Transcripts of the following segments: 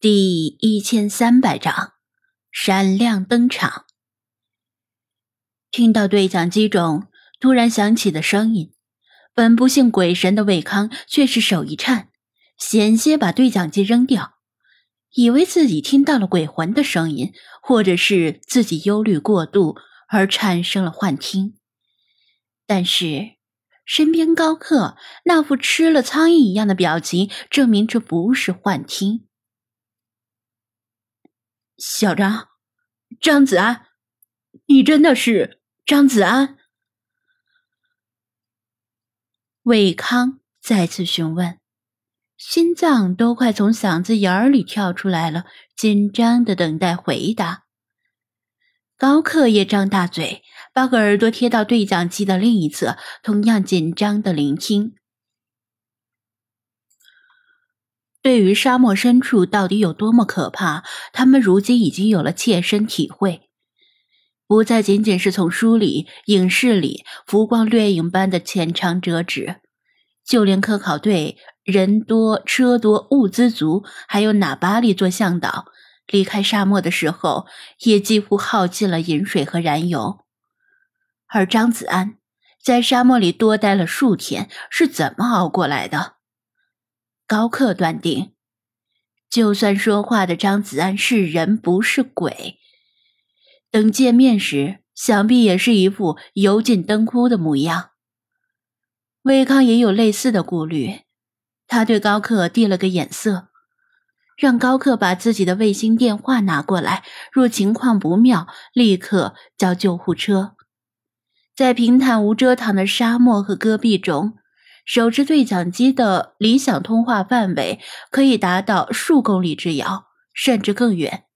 第一千三百章，闪亮登场。听到对讲机中突然响起的声音，本不信鬼神的魏康却是手一颤，险些把对讲机扔掉，以为自己听到了鬼魂的声音，或者是自己忧虑过度而产生了幻听。但是，身边高客那副吃了苍蝇一样的表情，证明这不是幻听。小张，张子安，你真的是张子安？魏康再次询问，心脏都快从嗓子眼儿里跳出来了，紧张的等待回答。高克也张大嘴，把个耳朵贴到对讲机的另一侧，同样紧张的聆听。对于沙漠深处到底有多么可怕，他们如今已经有了切身体会，不再仅仅是从书里、影视里浮光掠影般的浅尝辄止，就连科考队人多车多物资足，还有哪巴里做向导，离开沙漠的时候也几乎耗尽了饮水和燃油。而张子安在沙漠里多待了数天，是怎么熬过来的？高克断定，就算说话的张子安是人不是鬼，等见面时，想必也是一副油尽灯枯的模样。魏康也有类似的顾虑，他对高克递了个眼色，让高克把自己的卫星电话拿过来，若情况不妙，立刻叫救护车。在平坦无遮挡的沙漠和戈壁中。手持对讲机的理想通话范围可以达到数公里之遥，甚至更远。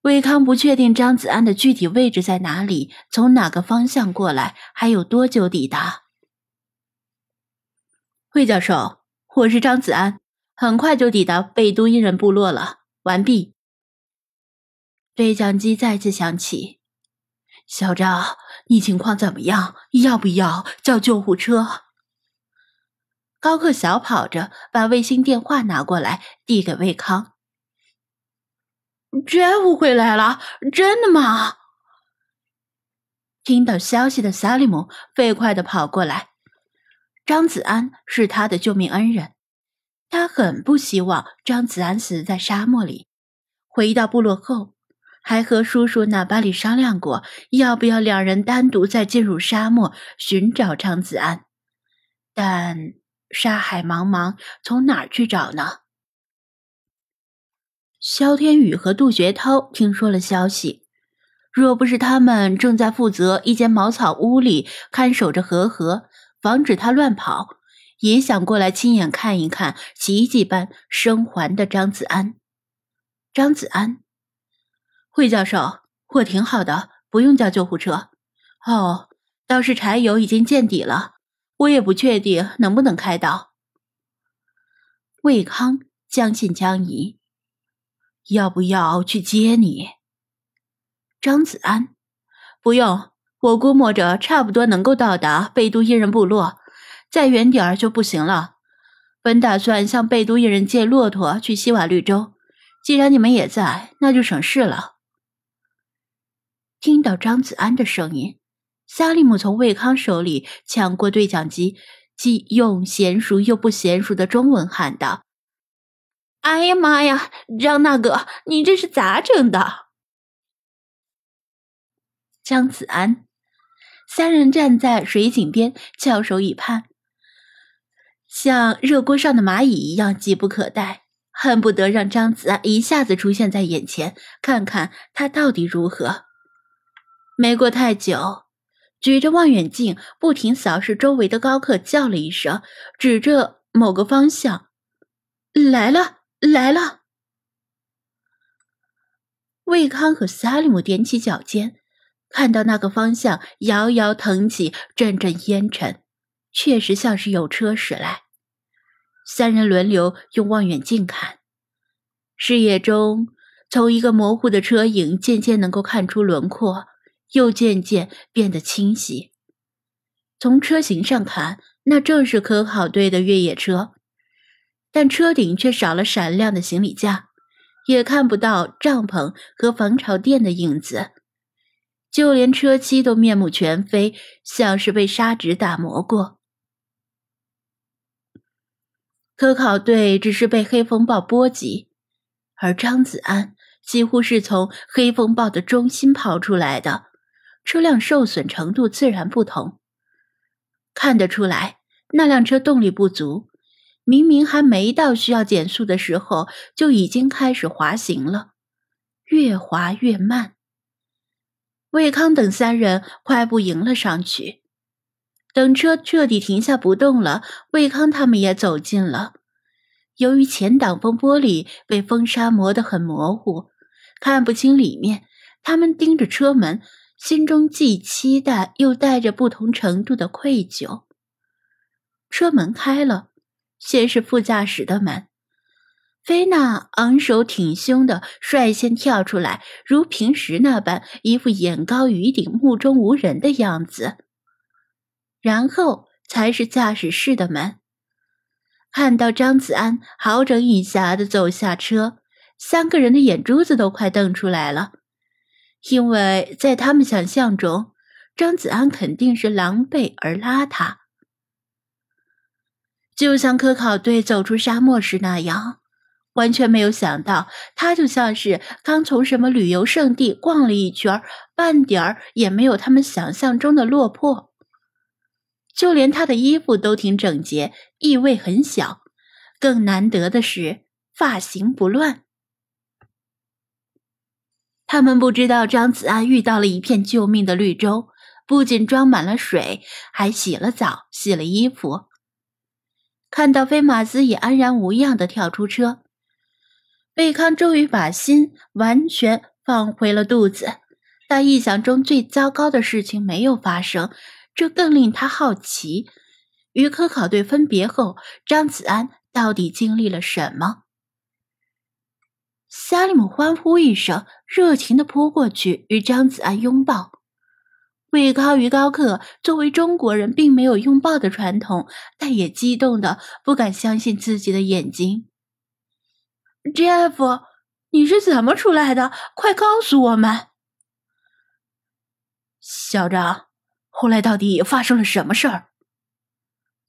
魏康不确定张子安的具体位置在哪里，从哪个方向过来，还有多久抵达。魏教授，我是张子安，很快就抵达贝都因人部落了。完毕。对讲机再次响起，小张。你情况怎么样？要不要叫救护车？高克小跑着把卫星电话拿过来，递给魏康。Jeff 回来了，真的吗？听到消息的萨利姆飞快的跑过来。张子安是他的救命恩人，他很不希望张子安死在沙漠里。回到部落后。还和叔叔纳巴里商量过，要不要两人单独再进入沙漠寻找张子安，但沙海茫茫，从哪儿去找呢？萧天宇和杜学涛听说了消息，若不是他们正在负责一间茅草屋里看守着和和，防止他乱跑，也想过来亲眼看一看奇迹般生还的张子安。张子安。惠教授，我挺好的，不用叫救护车。哦，倒是柴油已经见底了，我也不确定能不能开到。魏康将信将疑，要不要去接你？张子安，不用，我估摸着差不多能够到达贝都伊人部落，再远点儿就不行了。本打算向贝都伊人借骆驼去西瓦绿洲，既然你们也在，那就省事了。听到张子安的声音，萨利姆从魏康手里抢过对讲机，既用娴熟又不娴熟的中文喊道：“哎呀妈呀，张大哥，你这是咋整的？”张子安三人站在水井边，翘首以盼，像热锅上的蚂蚁一样急不可待，恨不得让张子安一下子出现在眼前，看看他到底如何。没过太久，举着望远镜不停扫视周围的高克叫了一声，指着某个方向：“来了，来了！”魏康和萨利姆踮起脚尖，看到那个方向遥遥腾起阵阵烟尘，确实像是有车驶来。三人轮流用望远镜看，视野中从一个模糊的车影渐渐能够看出轮廓。又渐渐变得清晰。从车型上看，那正是科考队的越野车。但车顶却少了闪亮的行李架，也看不到帐篷和防潮垫的影子，就连车漆都面目全非，像是被砂纸打磨过。科考队只是被黑风暴波及，而张子安几乎是从黑风暴的中心跑出来的，车辆受损程度自然不同。看得出来，那辆车动力不足，明明还没到需要减速的时候，就已经开始滑行了，越滑越慢。魏康等三人快步迎了上去。等车彻底停下不动了，魏康他们也走近了。由于前挡风玻璃被风沙磨得很模糊，看不清里面。他们盯着车门，心中既期待又带着不同程度的愧疚。车门开了，先是副驾驶的门。菲娜昂首挺胸的率先跳出来，如平时那般，一副眼高于顶、目中无人的样子。然后才是驾驶室的门。看到张子安好整以暇的走下车，三个人的眼珠子都快瞪出来了，因为在他们想象中，张子安肯定是狼狈而邋遢，就像科考队走出沙漠时那样，完全没有想到他就像是刚从什么旅游胜地逛了一圈，半点儿也没有他们想象中的落魄。就连他的衣服都挺整洁，异味很小。更难得的是发型不乱。他们不知道张子安遇到了一片救命的绿洲，不仅装满了水，还洗了澡、洗了衣服。看到飞马斯也安然无恙的跳出车，贝康终于把心完全放回了肚子。但意想中最糟糕的事情没有发生。这更令他好奇，与科考队分别后，张子安到底经历了什么？萨利姆欢呼一声，热情的扑过去与张子安拥抱。魏高与高克作为中国人，并没有拥抱的传统，但也激动的不敢相信自己的眼睛。Jeff，你是怎么出来的？快告诉我们，小张。后来到底发生了什么事儿？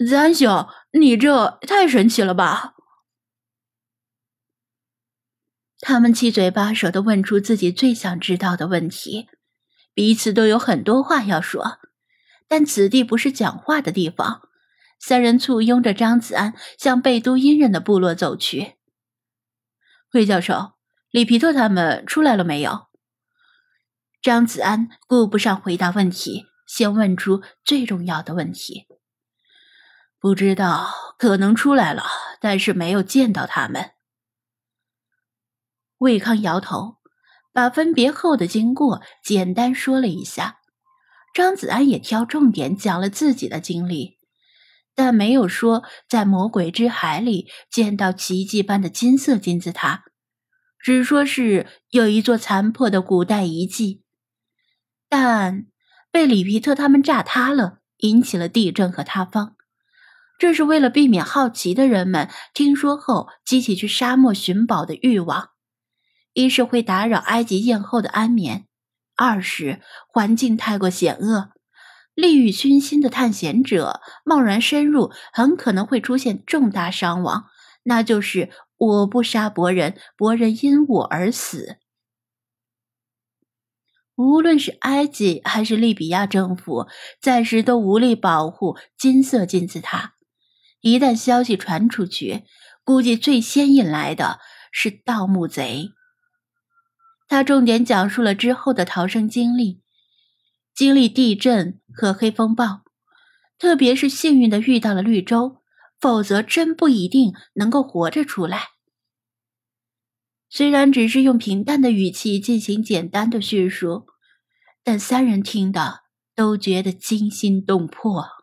咱兄，你这太神奇了吧！他们七嘴八舌的问出自己最想知道的问题，彼此都有很多话要说，但此地不是讲话的地方。三人簇拥着张子安向贝都因人的部落走去。魏教授，里皮特他们出来了没有？张子安顾不上回答问题。先问出最重要的问题。不知道，可能出来了，但是没有见到他们。魏康摇头，把分别后的经过简单说了一下。张子安也挑重点讲了自己的经历，但没有说在魔鬼之海里见到奇迹般的金色金字塔，只说是有一座残破的古代遗迹，但。被里皮特他们炸塌了，引起了地震和塌方。这是为了避免好奇的人们听说后激起去沙漠寻宝的欲望。一是会打扰埃及艳后的安眠，二是环境太过险恶，利欲熏心的探险者贸然深入，很可能会出现重大伤亡，那就是我不杀伯仁，伯仁因我而死。无论是埃及还是利比亚政府，暂时都无力保护金色金字塔。一旦消息传出去，估计最先引来的是盗墓贼。他重点讲述了之后的逃生经历，经历地震和黑风暴，特别是幸运的遇到了绿洲，否则真不一定能够活着出来。虽然只是用平淡的语气进行简单的叙述，但三人听的都觉得惊心动魄。